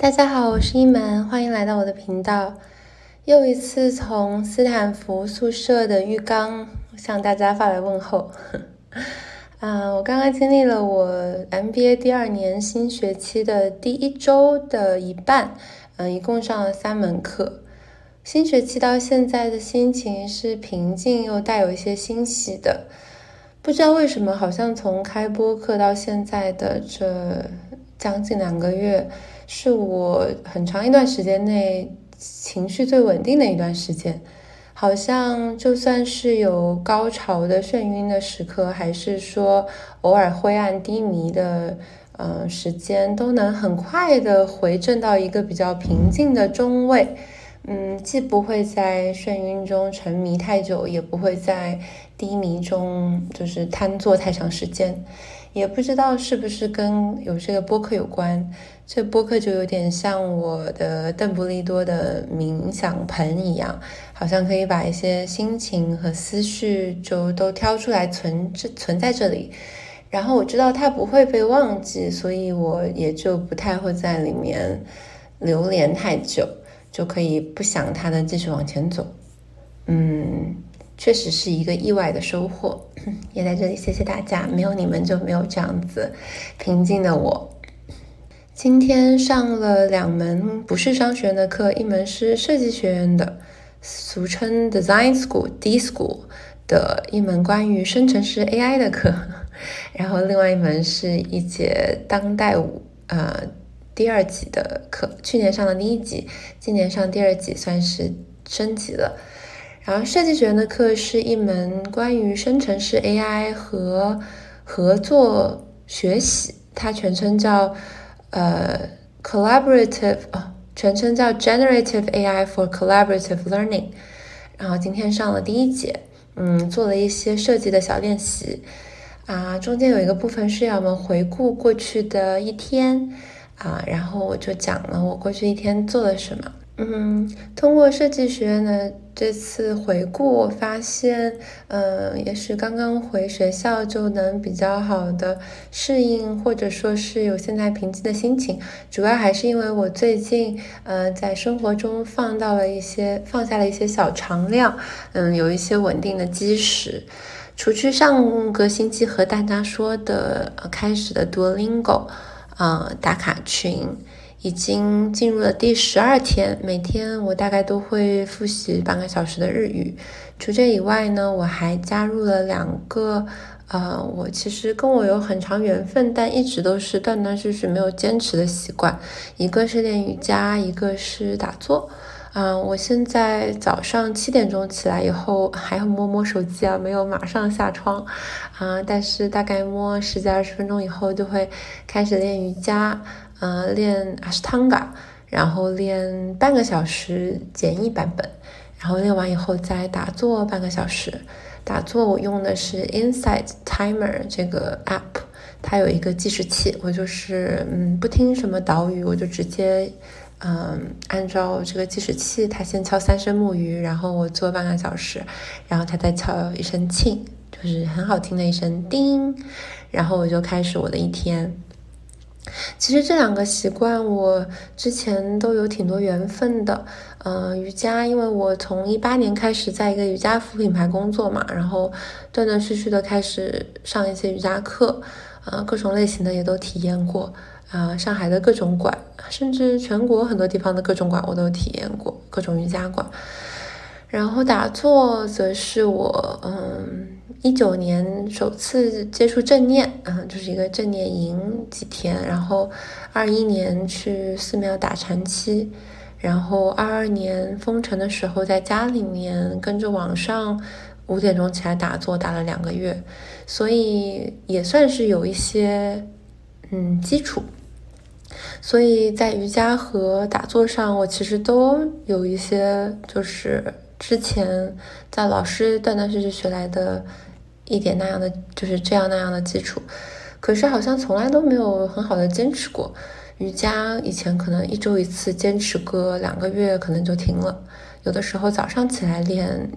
大家好，我是一门，欢迎来到我的频道。又一次从斯坦福宿舍的浴缸向大家发来问候。啊，我刚刚经历了我 MBA 第二年新学期的第一周的一半，嗯，一共上了三门课。新学期到现在的心情是平静又带有一些欣喜的。不知道为什么，好像从开播课到现在的这将近两个月。是我很长一段时间内情绪最稳定的一段时间，好像就算是有高潮的眩晕的时刻，还是说偶尔灰暗低迷的嗯时间，都能很快的回正到一个比较平静的中位。嗯，既不会在眩晕中沉迷太久，也不会在低迷中就是瘫坐太长时间。也不知道是不是跟有这个播客有关，这播客就有点像我的邓布利多的冥想盆一样，好像可以把一些心情和思绪就都挑出来存这存在这里，然后我知道它不会被忘记，所以我也就不太会在里面流连太久，就可以不想它的继续往前走，嗯。确实是一个意外的收获，也在这里谢谢大家，没有你们就没有这样子平静的我。今天上了两门不是商学院的课，一门是设计学院的，俗称 Design School D School 的一门关于生成式 AI 的课，然后另外一门是一节当代舞呃第二级的课，去年上的第一级，今年上第二级，算是升级了。然后设计学院的课是一门关于生成式 AI 和合作学习，它全称叫呃 Collaborative 哦，全称叫 Generative AI for Collaborative Learning。然后今天上了第一节，嗯，做了一些设计的小练习啊，中间有一个部分是要我们回顾过去的一天啊，然后我就讲了我过去一天做了什么。嗯，通过设计学院的这次回顾，我发现，嗯，也许刚刚回学校就能比较好的适应，或者说是有现在平静的心情，主要还是因为我最近，呃，在生活中放到了一些，放下了一些小常量，嗯，有一些稳定的基石。除去上个星期和大家说的，开始的 Duolingo，啊，打卡群。已经进入了第十二天，每天我大概都会复习半个小时的日语。除这以外呢，我还加入了两个，呃，我其实跟我有很长缘分，但一直都是断断续续没有坚持的习惯。一个是练瑜伽，一个是打坐。嗯，我现在早上七点钟起来以后，还要摸摸手机啊，没有马上下床啊，但是大概摸十几二十分钟以后，就会开始练瑜伽。呃，练阿斯汤嘎，然后练半个小时简易版本，然后练完以后再打坐半个小时。打坐我用的是 Insight Timer 这个 app，它有一个计时器，我就是嗯不听什么导语，我就直接嗯按照这个计时器，它先敲三声木鱼，然后我做半个小时，然后它再敲一声磬，就是很好听的一声叮，然后我就开始我的一天。其实这两个习惯我之前都有挺多缘分的，嗯，瑜伽，因为我从一八年开始在一个瑜伽服品牌工作嘛，然后断断续续的开始上一些瑜伽课，呃，各种类型的也都体验过，啊，上海的各种馆，甚至全国很多地方的各种馆我都体验过，各种瑜伽馆。然后打坐则是我，嗯，一九年首次接触正念，嗯，就是一个正念营几天，然后二一年去寺庙打禅期，然后二二年封城的时候在家里面跟着网上五点钟起来打坐，打了两个月，所以也算是有一些嗯基础，所以在瑜伽和打坐上，我其实都有一些就是。之前在老师断断续续学来的一点那样的，就是这样那样的基础，可是好像从来都没有很好的坚持过。瑜伽以前可能一周一次，坚持个两个月可能就停了。有的时候早上起来练，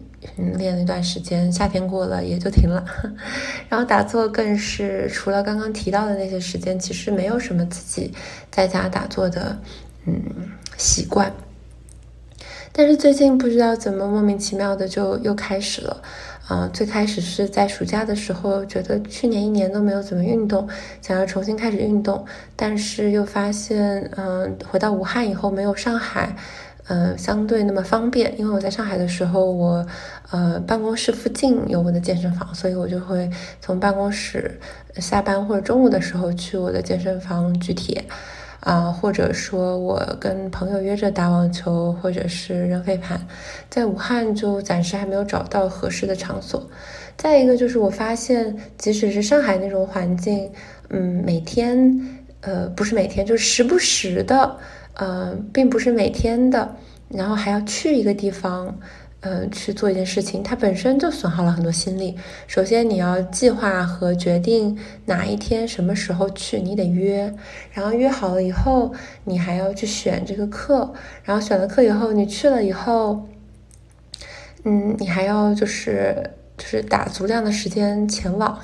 练了一段时间，夏天过了也就停了。然后打坐更是，除了刚刚提到的那些时间，其实没有什么自己在家打坐的。嗯习惯。但是最近不知道怎么莫名其妙的就又开始了。啊，最开始是在暑假的时候，觉得去年一年都没有怎么运动，想要重新开始运动，但是又发现，嗯，回到武汉以后没有上海，嗯，相对那么方便。因为我在上海的时候，我，呃，办公室附近有我的健身房，所以我就会从办公室下班或者中午的时候去我的健身房举铁。啊，或者说我跟朋友约着打网球，或者是扔飞盘，在武汉就暂时还没有找到合适的场所。再一个就是我发现，即使是上海那种环境，嗯，每天，呃，不是每天，就是时不时的，呃，并不是每天的，然后还要去一个地方。嗯，去做一件事情，它本身就损耗了很多心力。首先，你要计划和决定哪一天、什么时候去，你得约。然后约好了以后，你还要去选这个课。然后选了课以后，你去了以后，嗯，你还要就是。就是打足量的时间前往，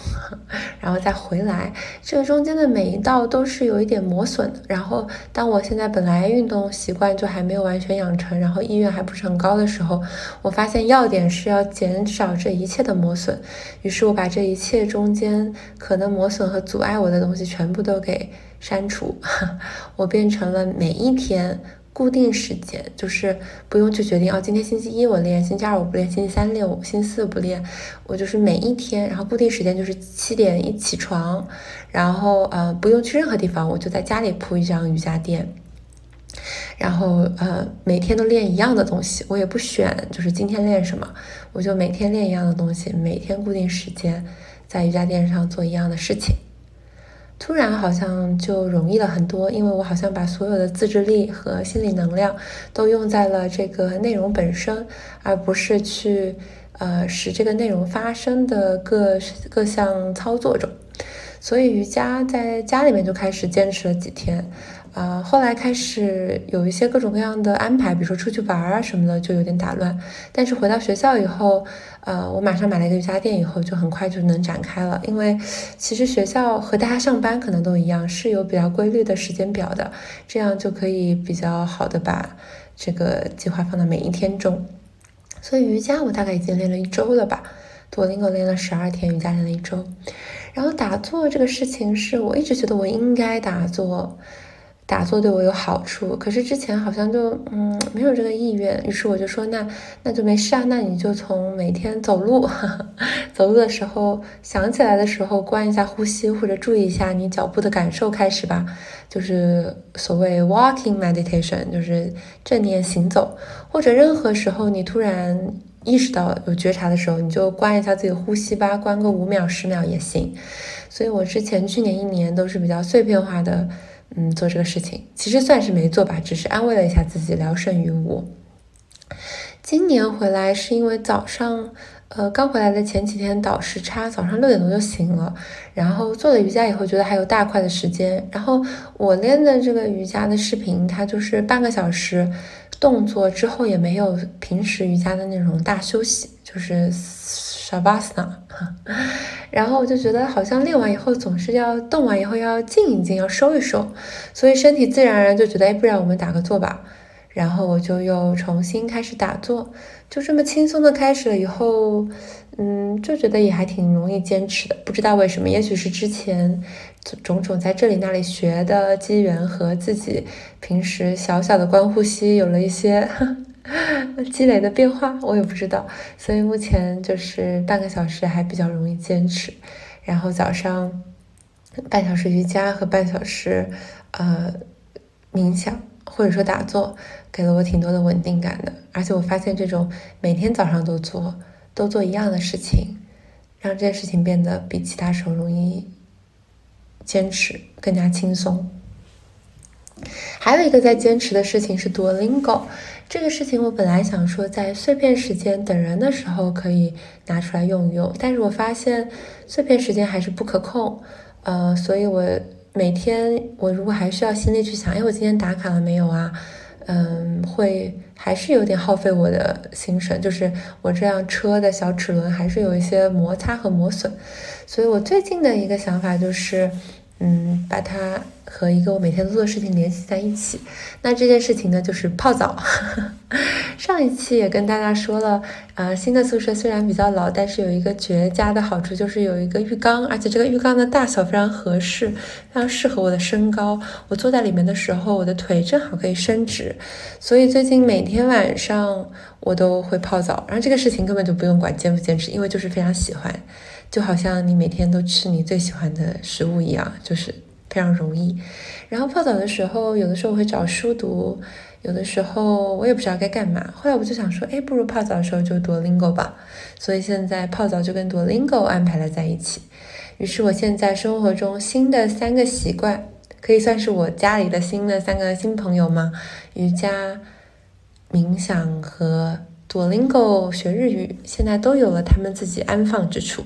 然后再回来，这个中间的每一道都是有一点磨损的。然后，当我现在本来运动习惯就还没有完全养成，然后意愿还不是很高的时候，我发现要点是要减少这一切的磨损。于是我把这一切中间可能磨损和阻碍我的东西全部都给删除，我变成了每一天。固定时间就是不用去决定哦，今天星期一我练，星期二我不练，星期三练，我星期四不练，我就是每一天，然后固定时间就是七点一起床，然后呃不用去任何地方，我就在家里铺一张瑜伽垫，然后呃每天都练一样的东西，我也不选就是今天练什么，我就每天练一样的东西，每天固定时间在瑜伽垫上做一样的事情。突然好像就容易了很多，因为我好像把所有的自制力和心理能量都用在了这个内容本身，而不是去呃使这个内容发生的各各项操作中。所以瑜伽在家里面就开始坚持了几天。啊，后来开始有一些各种各样的安排，比如说出去玩啊什么的，就有点打乱。但是回到学校以后，呃，我马上买了一个瑜伽垫，以后就很快就能展开了。因为其实学校和大家上班可能都一样，是有比较规律的时间表的，这样就可以比较好的把这个计划放到每一天中。所以瑜伽我大概已经练了一周了吧，多林狗练了十二天，瑜伽练了一周。然后打坐这个事情，是我一直觉得我应该打坐。打坐对我有好处，可是之前好像就嗯没有这个意愿，于是我就说那那就没事啊，那你就从每天走路，走路的时候想起来的时候关一下呼吸或者注意一下你脚步的感受开始吧，就是所谓 walking meditation，就是正念行走，或者任何时候你突然意识到有觉察的时候，你就关一下自己呼吸吧，关个五秒十秒也行。所以我之前去年一年都是比较碎片化的。嗯，做这个事情其实算是没做吧，只是安慰了一下自己，聊胜于无。今年回来是因为早上，呃，刚回来的前几天倒时差，早上六点多就醒了，然后做了瑜伽以后，觉得还有大块的时间。然后我练的这个瑜伽的视频，它就是半个小时动作之后，也没有平时瑜伽的那种大休息，就是。沙巴斯纳，然后我就觉得好像练完以后总是要动完以后要静一静，要收一收，所以身体自然而然就觉得，哎，不然我们打个坐吧。然后我就又重新开始打坐，就这么轻松的开始了以后，嗯，就觉得也还挺容易坚持的。不知道为什么，也许是之前种种在这里那里学的机缘和自己平时小小的观呼吸有了一些。积累的变化我也不知道，所以目前就是半个小时还比较容易坚持，然后早上半小时瑜伽和半小时呃冥想或者说打坐，给了我挺多的稳定感的。而且我发现这种每天早上都做都做一样的事情，让这件事情变得比其他时候容易坚持，更加轻松。还有一个在坚持的事情是 Duolingo。这个事情我本来想说在碎片时间等人的时候可以拿出来用一用，但是我发现碎片时间还是不可控，呃，所以我每天我如果还需要心力去想，哎，我今天打卡了没有啊？嗯，会还是有点耗费我的心神，就是我这辆车的小齿轮还是有一些摩擦和磨损，所以我最近的一个想法就是。嗯，把它和一个我每天做的事情联系在一起。那这件事情呢，就是泡澡。上一期也跟大家说了，呃，新的宿舍虽然比较老，但是有一个绝佳的好处，就是有一个浴缸，而且这个浴缸的大小非常合适，非常适合我的身高。我坐在里面的时候，我的腿正好可以伸直。所以最近每天晚上我都会泡澡，然后这个事情根本就不用管坚不坚持，因为就是非常喜欢。就好像你每天都吃你最喜欢的食物一样，就是非常容易。然后泡澡的时候，有的时候我会找书读，有的时候我也不知道该干嘛。后来我就想说，哎，不如泡澡的时候就 Duolingo 吧。所以现在泡澡就跟 Duolingo 安排了在一起。于是我现在生活中新的三个习惯，可以算是我家里的新的三个新朋友吗？瑜伽、冥想和 Duolingo 学日语，现在都有了他们自己安放之处。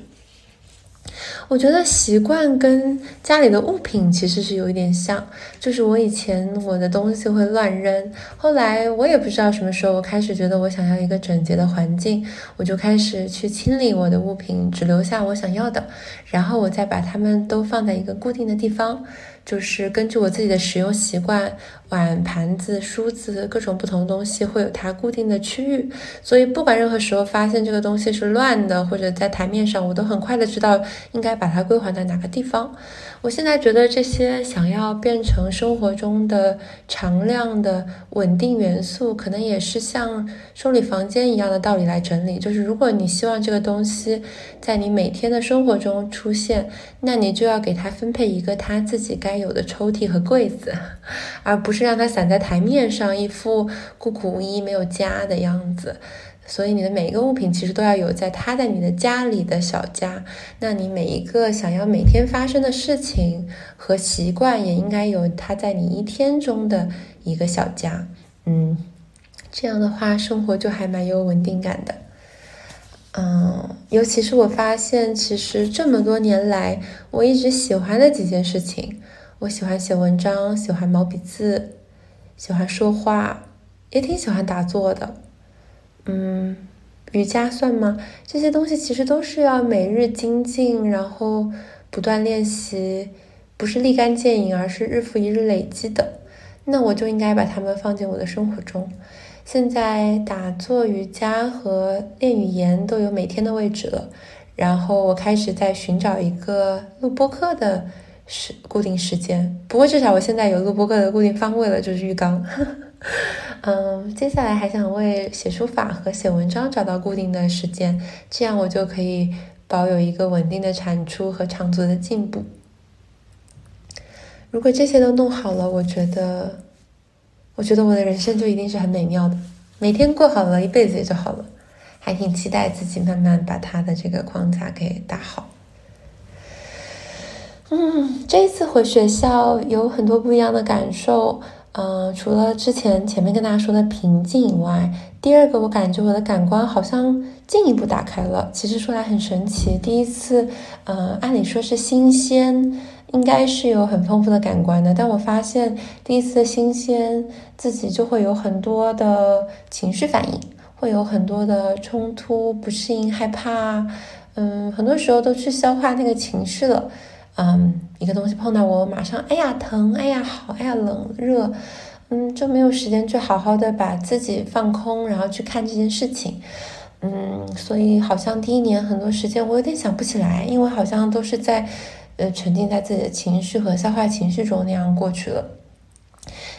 我觉得习惯跟家里的物品其实是有一点像，就是我以前我的东西会乱扔，后来我也不知道什么时候我开始觉得我想要一个整洁的环境，我就开始去清理我的物品，只留下我想要的，然后我再把它们都放在一个固定的地方。就是根据我自己的使用习惯，碗、盘子、梳子，各种不同的东西会有它固定的区域，所以不管任何时候发现这个东西是乱的，或者在台面上，我都很快的知道应该把它归还到哪个地方。我现在觉得这些想要变成生活中的常量的稳定元素，可能也是像收理房间一样的道理来整理。就是如果你希望这个东西在你每天的生活中出现，那你就要给它分配一个它自己该有的抽屉和柜子，而不是让它散在台面上，一副孤苦无依、没有家的样子。所以你的每一个物品其实都要有在它在你的家里的小家，那你每一个想要每天发生的事情和习惯也应该有它在你一天中的一个小家，嗯，这样的话生活就还蛮有稳定感的，嗯，尤其是我发现其实这么多年来我一直喜欢的几件事情，我喜欢写文章，喜欢毛笔字，喜欢说话，也挺喜欢打坐的。嗯，瑜伽算吗？这些东西其实都是要每日精进，然后不断练习，不是立竿见影，而是日复一日累积的。那我就应该把它们放进我的生活中。现在打坐、瑜伽和练语言都有每天的位置了，然后我开始在寻找一个录播课的时固定时间。不过至少我现在有录播课的固定方位了，就是浴缸。嗯，接下来还想为写书法和写文章找到固定的时间，这样我就可以保有一个稳定的产出和长足的进步。如果这些都弄好了，我觉得，我觉得我的人生就一定是很美妙的，每天过好了，一辈子也就好了。还挺期待自己慢慢把他的这个框架给打好。嗯，这次回学校有很多不一样的感受。嗯，除了之前前面跟大家说的平静以外，第二个我感觉我的感官好像进一步打开了。其实说来很神奇，第一次，嗯，按理说是新鲜，应该是有很丰富的感官的，但我发现第一次的新鲜，自己就会有很多的情绪反应，会有很多的冲突、不适应、害怕，嗯，很多时候都去消化那个情绪了。嗯，一个东西碰到我，马上哎呀疼，哎呀好，哎呀冷热，嗯，就没有时间去好好的把自己放空，然后去看这件事情，嗯，所以好像第一年很多时间我有点想不起来，因为好像都是在呃沉浸在自己的情绪和消化情绪中那样过去了。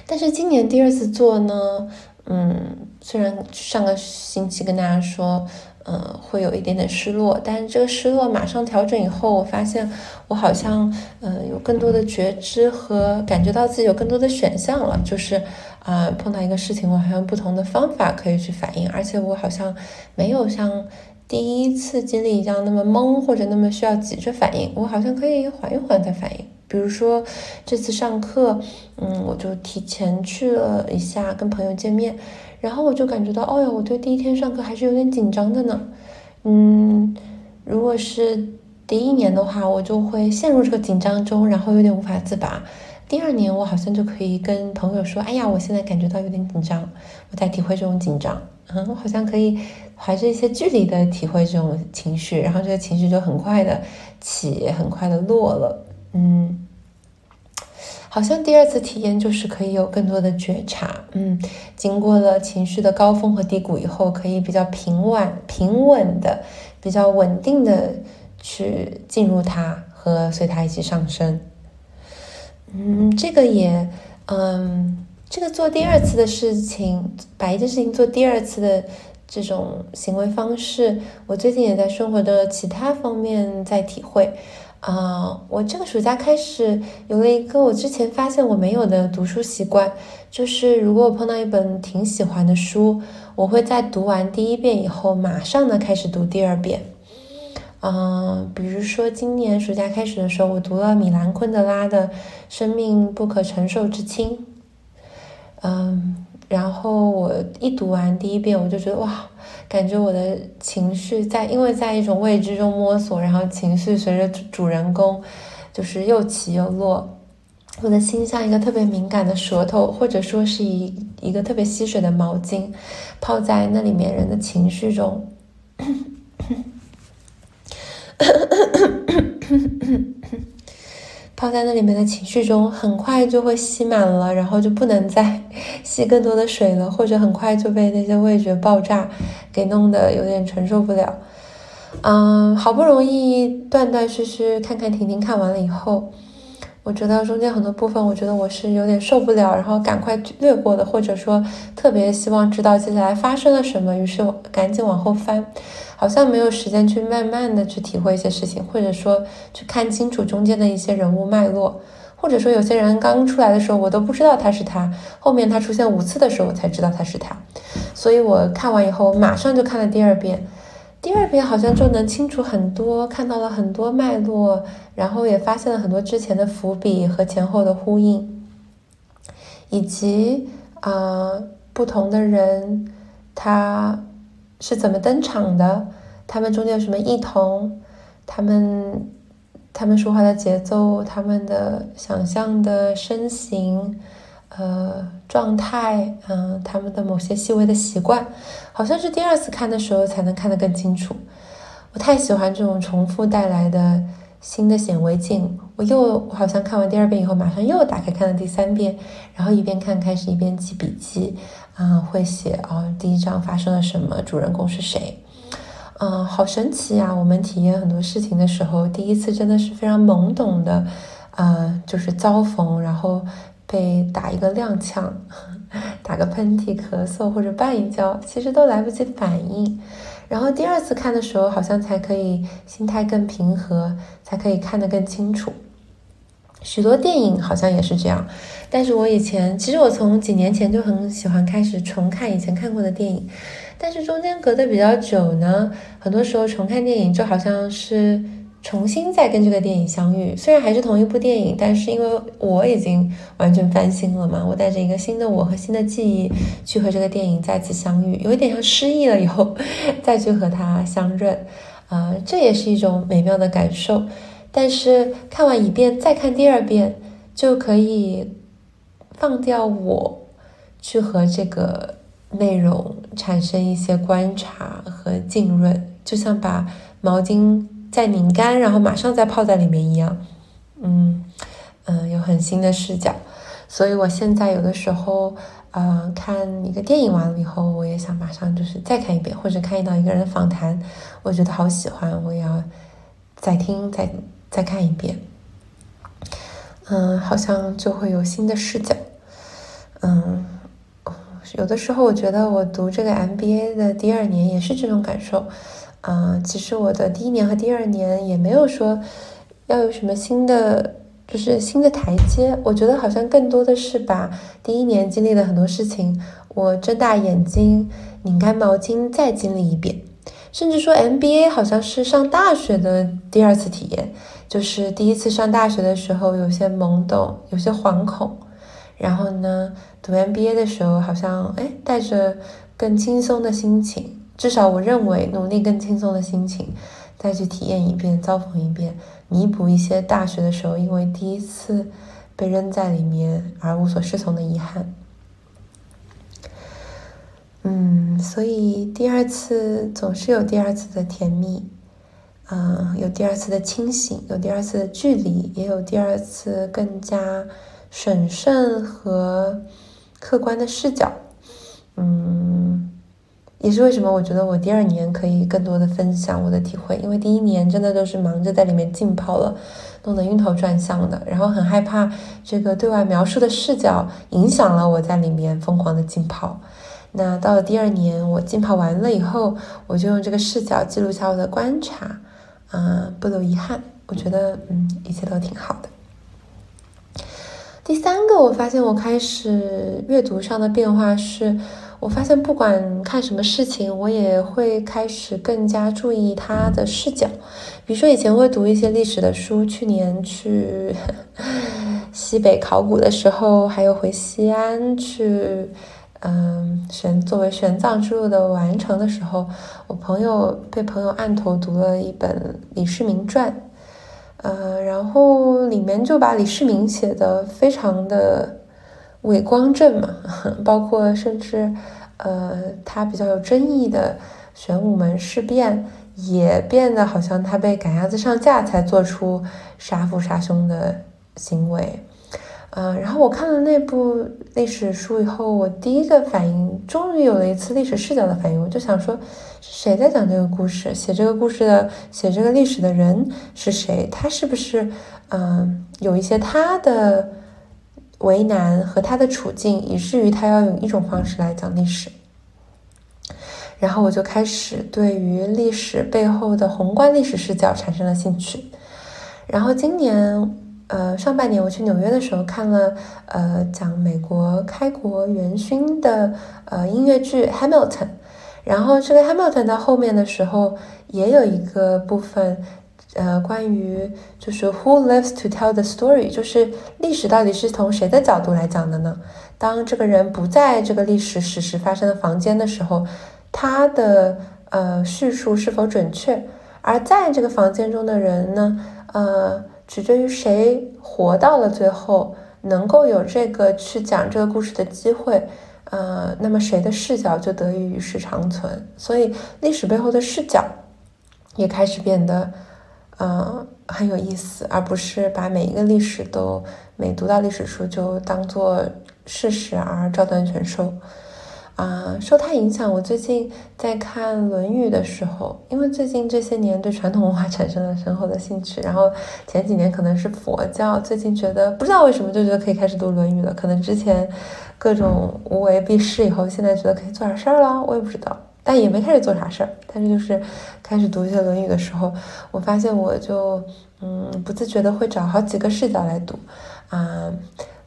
但是今年第二次做呢，嗯，虽然上个星期跟大家说。嗯，会有一点点失落，但是这个失落马上调整以后，我发现我好像嗯有更多的觉知和感觉到自己有更多的选项了，就是啊碰到一个事情，我好像不同的方法可以去反应，而且我好像没有像第一次经历一样那么懵或者那么需要急着反应，我好像可以缓一缓再反应。比如说这次上课，嗯，我就提前去了一下跟朋友见面。然后我就感觉到，哦哟，我对第一天上课还是有点紧张的呢。嗯，如果是第一年的话，我就会陷入这个紧张中，然后有点无法自拔。第二年，我好像就可以跟朋友说，哎呀，我现在感觉到有点紧张，我在体会这种紧张。嗯，我好像可以怀着一些距离的体会这种情绪，然后这个情绪就很快的起，很快的落了。嗯。好像第二次体验就是可以有更多的觉察，嗯，经过了情绪的高峰和低谷以后，可以比较平稳、平稳的、比较稳定的去进入它和随它一起上升。嗯，这个也，嗯，这个做第二次的事情，把一件事情做第二次的这种行为方式，我最近也在生活的其他方面在体会。啊，我这个暑假开始有了一个我之前发现我没有的读书习惯，就是如果我碰到一本挺喜欢的书，我会在读完第一遍以后，马上呢开始读第二遍。嗯，比如说今年暑假开始的时候，我读了米兰昆德拉的《生命不可承受之轻》。嗯。然后我一读完第一遍，我就觉得哇，感觉我的情绪在，因为在一种未知中摸索，然后情绪随着主人公就是又起又落。我的心像一个特别敏感的舌头，或者说是一一个特别吸水的毛巾，泡在那里面人的情绪中。泡在那里面的情绪中，很快就会吸满了，然后就不能再 吸更多的水了，或者很快就被那些味觉爆炸给弄得有点承受不了。嗯，好不容易断断续续看看婷婷看完了以后，我觉得中间很多部分，我觉得我是有点受不了，然后赶快略过的，或者说特别希望知道接下来发生了什么，于是我赶紧往后翻。好像没有时间去慢慢的去体会一些事情，或者说去看清楚中间的一些人物脉络，或者说有些人刚出来的时候我都不知道他是他，后面他出现五次的时候我才知道他是他，所以我看完以后马上就看了第二遍，第二遍好像就能清楚很多，看到了很多脉络，然后也发现了很多之前的伏笔和前后的呼应，以及啊不同的人他。是怎么登场的？他们中间有什么异同？他们他们说话的节奏，他们的想象的身形，呃，状态，嗯，他们的某些细微的习惯，好像是第二次看的时候才能看得更清楚。我太喜欢这种重复带来的新的显微镜。我又好像看完第二遍以后，马上又打开看了第三遍，然后一边看开始一边记笔记。啊，会写哦，第一章发生了什么？主人公是谁？嗯，好神奇呀！我们体验很多事情的时候，第一次真的是非常懵懂的，啊，就是遭逢，然后被打一个踉跄，打个喷嚏、咳嗽或者绊一跤，其实都来不及反应。然后第二次看的时候，好像才可以心态更平和，才可以看得更清楚。许多电影好像也是这样，但是我以前其实我从几年前就很喜欢开始重看以前看过的电影，但是中间隔得比较久呢，很多时候重看电影就好像是重新再跟这个电影相遇，虽然还是同一部电影，但是因为我已经完全翻新了嘛，我带着一个新的我和新的记忆去和这个电影再次相遇，有一点像失忆了以后 再去和它相认，啊，这也是一种美妙的感受。但是看完一遍再看第二遍，就可以放掉我，去和这个内容产生一些观察和浸润，就像把毛巾再拧干，然后马上再泡在里面一样。嗯嗯，有很新的视角。所以我现在有的时候，呃，看一个电影完了以后，我也想马上就是再看一遍，或者看到一个人访谈，我觉得好喜欢，我也要再听再。再看一遍，嗯，好像就会有新的视角，嗯，有的时候我觉得我读这个 MBA 的第二年也是这种感受，啊，其实我的第一年和第二年也没有说要有什么新的，就是新的台阶，我觉得好像更多的是把第一年经历的很多事情，我睁大眼睛拧干毛巾再经历一遍，甚至说 MBA 好像是上大学的第二次体验。就是第一次上大学的时候，有些懵懂，有些惶恐，然后呢，读 MBA 的时候，好像哎，带着更轻松的心情，至少我认为努力更轻松的心情，再去体验一遍，遭逢一遍，弥补一些大学的时候因为第一次被扔在里面而无所适从的遗憾。嗯，所以第二次总是有第二次的甜蜜。嗯，有第二次的清醒，有第二次的距离，也有第二次更加审慎和客观的视角。嗯，也是为什么我觉得我第二年可以更多的分享我的体会，因为第一年真的都是忙着在里面浸泡了，弄得晕头转向的，然后很害怕这个对外描述的视角影响了我在里面疯狂的浸泡。那到了第二年，我浸泡完了以后，我就用这个视角记录下我的观察，嗯，不留遗憾。我觉得，嗯，一切都挺好的。第三个，我发现我开始阅读上的变化是，我发现不管看什么事情，我也会开始更加注意他的视角。比如说，以前会读一些历史的书，去年去 西北考古的时候，还有回西安去。嗯，玄作为玄奘之路的完成的时候，我朋友被朋友按头读了一本《李世民传》，呃，然后里面就把李世民写的非常的伟光正嘛，包括甚至呃他比较有争议的玄武门事变，也变得好像他被赶鸭子上架才做出杀父杀兄的行为。嗯，然后我看了那部历史书以后，我第一个反应，终于有了一次历史视角的反应，我就想说，谁在讲这个故事？写这个故事的，写这个历史的人是谁？他是不是，嗯，有一些他的为难和他的处境，以至于他要用一种方式来讲历史？然后我就开始对于历史背后的宏观历史视角产生了兴趣。然后今年。呃，上半年我去纽约的时候看了，呃，讲美国开国元勋的呃音乐剧《Hamilton》，然后这个《Hamilton》到后面的时候也有一个部分，呃，关于就是 Who lives to tell the story，就是历史到底是从谁的角度来讲的呢？当这个人不在这个历史史实发生的房间的时候，他的呃叙述是否准确？而在这个房间中的人呢，呃。取决于谁活到了最后，能够有这个去讲这个故事的机会，呃，那么谁的视角就得以与世长存。所以历史背后的视角也开始变得，呃，很有意思，而不是把每一个历史都每读到历史书就当做事实而照单全收。啊，受他影响，我最近在看《论语》的时候，因为最近这些年对传统文化产生了深厚的兴趣，然后前几年可能是佛教，最近觉得不知道为什么就觉得可以开始读《论语》了。可能之前各种无为避世以后，现在觉得可以做点事儿了，我也不知道，但也没开始做啥事儿。但是就是开始读一些《论语》的时候，我发现我就嗯不自觉的会找好几个视角来读啊，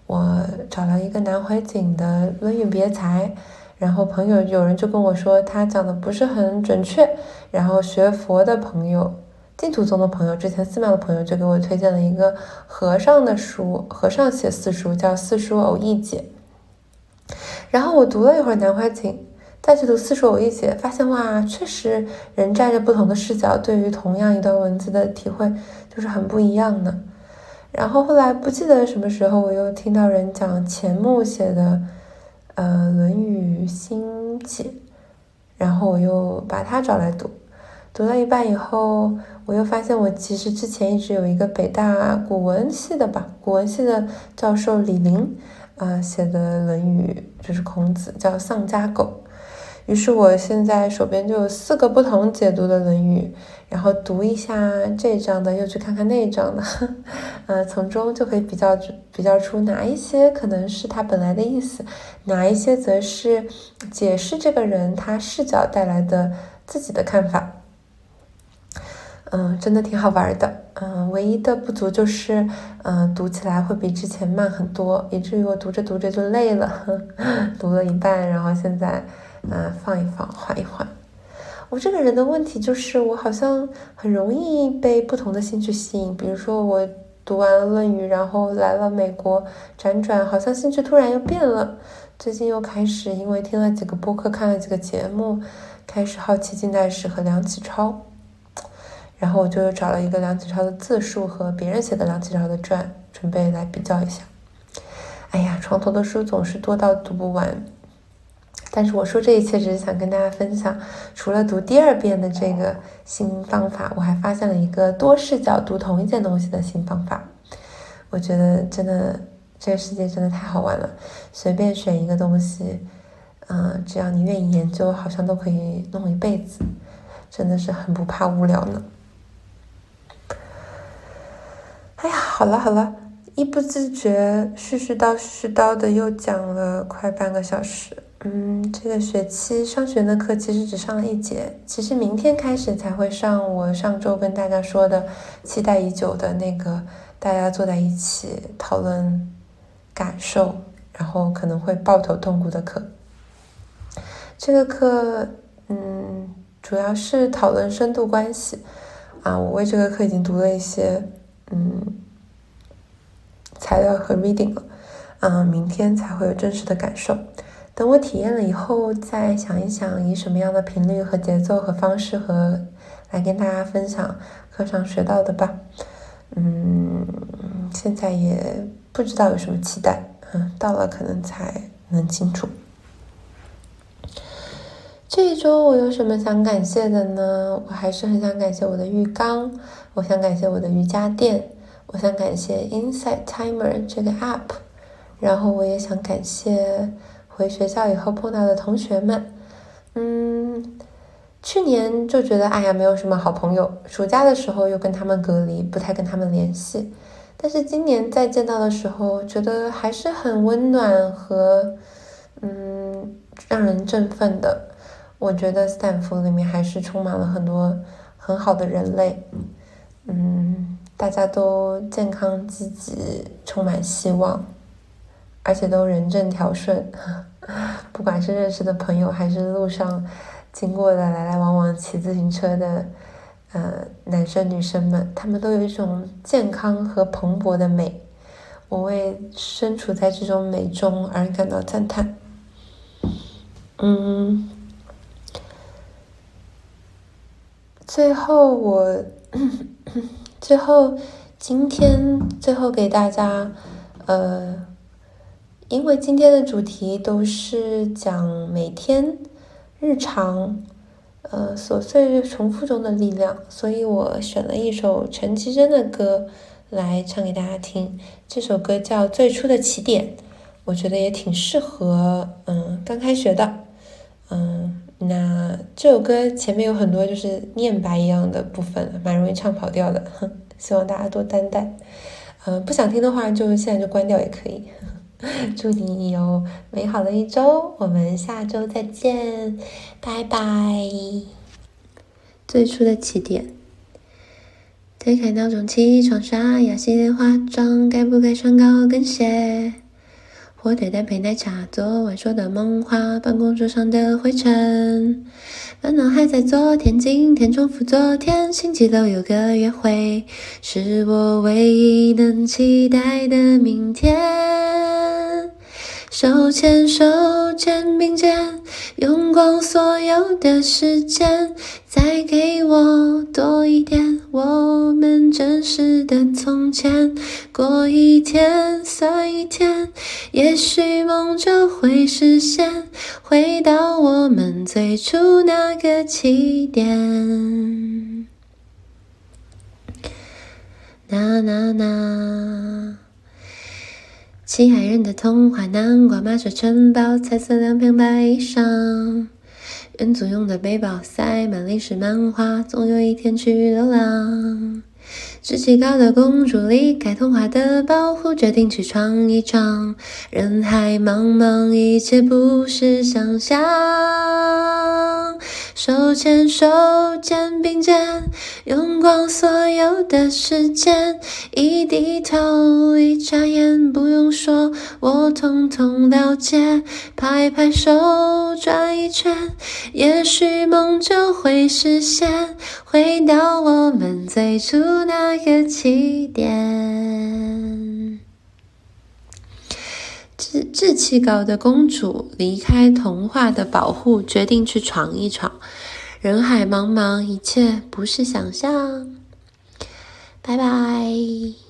我找了一个南怀瑾的《论语别裁》。然后朋友有人就跟我说他讲的不是很准确，然后学佛的朋友、净土宗的朋友、之前寺庙的朋友就给我推荐了一个和尚的书，和尚写四书叫《四书偶义解》。然后我读了一会儿南怀瑾，再去读《四书五一节》，发现哇，确实人站着不同的视角，对于同样一段文字的体会就是很不一样的。然后后来不记得什么时候，我又听到人讲钱穆写的。呃，《论语心解》，然后我又把它找来读，读到一半以后，我又发现我其实之前一直有一个北大古文系的吧，古文系的教授李林啊写的《论语》，就是孔子叫《丧家狗》。于是我现在手边就有四个不同解读的《论语》，然后读一下这一章的，又去看看那一章的，呃，从中就可以比较比较出哪一些可能是他本来的意思，哪一些则是解释这个人他视角带来的自己的看法。嗯，真的挺好玩的。嗯，唯一的不足就是，嗯，读起来会比之前慢很多，以至于我读着读着就累了，读了一半，然后现在。啊，放一放，缓一缓。我这个人的问题就是，我好像很容易被不同的兴趣吸引。比如说，我读完了《论语》，然后来了美国辗转，好像兴趣突然又变了。最近又开始，因为听了几个播客，看了几个节目，开始好奇近代史和梁启超。然后我就又找了一个梁启超的自述和别人写的梁启超的传，准备来比较一下。哎呀，床头的书总是多到读不完。但是我说这一切只是想跟大家分享，除了读第二遍的这个新方法，我还发现了一个多视角读同一件东西的新方法。我觉得真的这个世界真的太好玩了，随便选一个东西，嗯，只要你愿意研究，好像都可以弄一辈子，真的是很不怕无聊呢。哎呀，好了好了，一不自觉絮絮叨絮叨的又讲了快半个小时。嗯，这个学期上学的课其实只上了一节，其实明天开始才会上我上周跟大家说的期待已久的那个大家坐在一起讨论感受，然后可能会抱头痛哭的课。这个课，嗯，主要是讨论深度关系啊。我为这个课已经读了一些嗯材料和 reading 了，嗯，明天才会有真实的感受。等我体验了以后，再想一想以什么样的频率和节奏和方式和来跟大家分享课上学到的吧。嗯，现在也不知道有什么期待，嗯，到了可能才能清楚。这一周我有什么想感谢的呢？我还是很想感谢我的浴缸，我想感谢我的瑜伽垫，我想感谢 Inside Timer 这个 app，然后我也想感谢。回学校以后碰到的同学们，嗯，去年就觉得哎呀没有什么好朋友，暑假的时候又跟他们隔离，不太跟他们联系。但是今年再见到的时候，觉得还是很温暖和嗯让人振奋的。我觉得斯坦福里面还是充满了很多很好的人类，嗯，大家都健康积极，充满希望。而且都人正条顺，不管是认识的朋友，还是路上经过的来来往往骑自行车的，呃，男生女生们，他们都有一种健康和蓬勃的美。我为身处在这种美中而感到赞叹。嗯，最后我，最后今天最后给大家，呃。因为今天的主题都是讲每天日常，呃琐碎重复中的力量，所以我选了一首陈绮贞的歌来唱给大家听。这首歌叫《最初的起点》，我觉得也挺适合，嗯，刚开学的。嗯，那这首歌前面有很多就是念白一样的部分，蛮容易唱跑调的，希望大家多担待。嗯，不想听的话就现在就关掉也可以。祝你有美好的一周，我们下周再见，拜拜。最初的起点，推开闹钟，起床刷牙洗脸化妆，该不该穿高跟鞋？火腿蛋配奶茶，昨晚说的梦话，办公桌上的灰尘。烦恼还在昨天，今天重复昨天。星期六有个约会，是我唯一能期待的明天。手牵手，肩并肩，用光所有的时间，再给我多一点我们真实的从前。过一天算一天，也许梦就会实现，回到我们最初那个起点。呐呐呐。七海人的童话，南瓜马车城堡，彩色两片白衣裳，人租用的背包塞满历史漫画，总有一天去流浪。志气高的公主离开童话的保护，决定去闯一闯。人海茫茫，一切不是想象。手牵手，肩并肩，用光所有的时间。一低头，一眨眼，不用说，我统统了解。拍拍手，转一圈，也许梦就会实现，回到我们最初那。个起点，志志气高的公主离开童话的保护，决定去闯一闯。人海茫茫，一切不是想象。拜拜。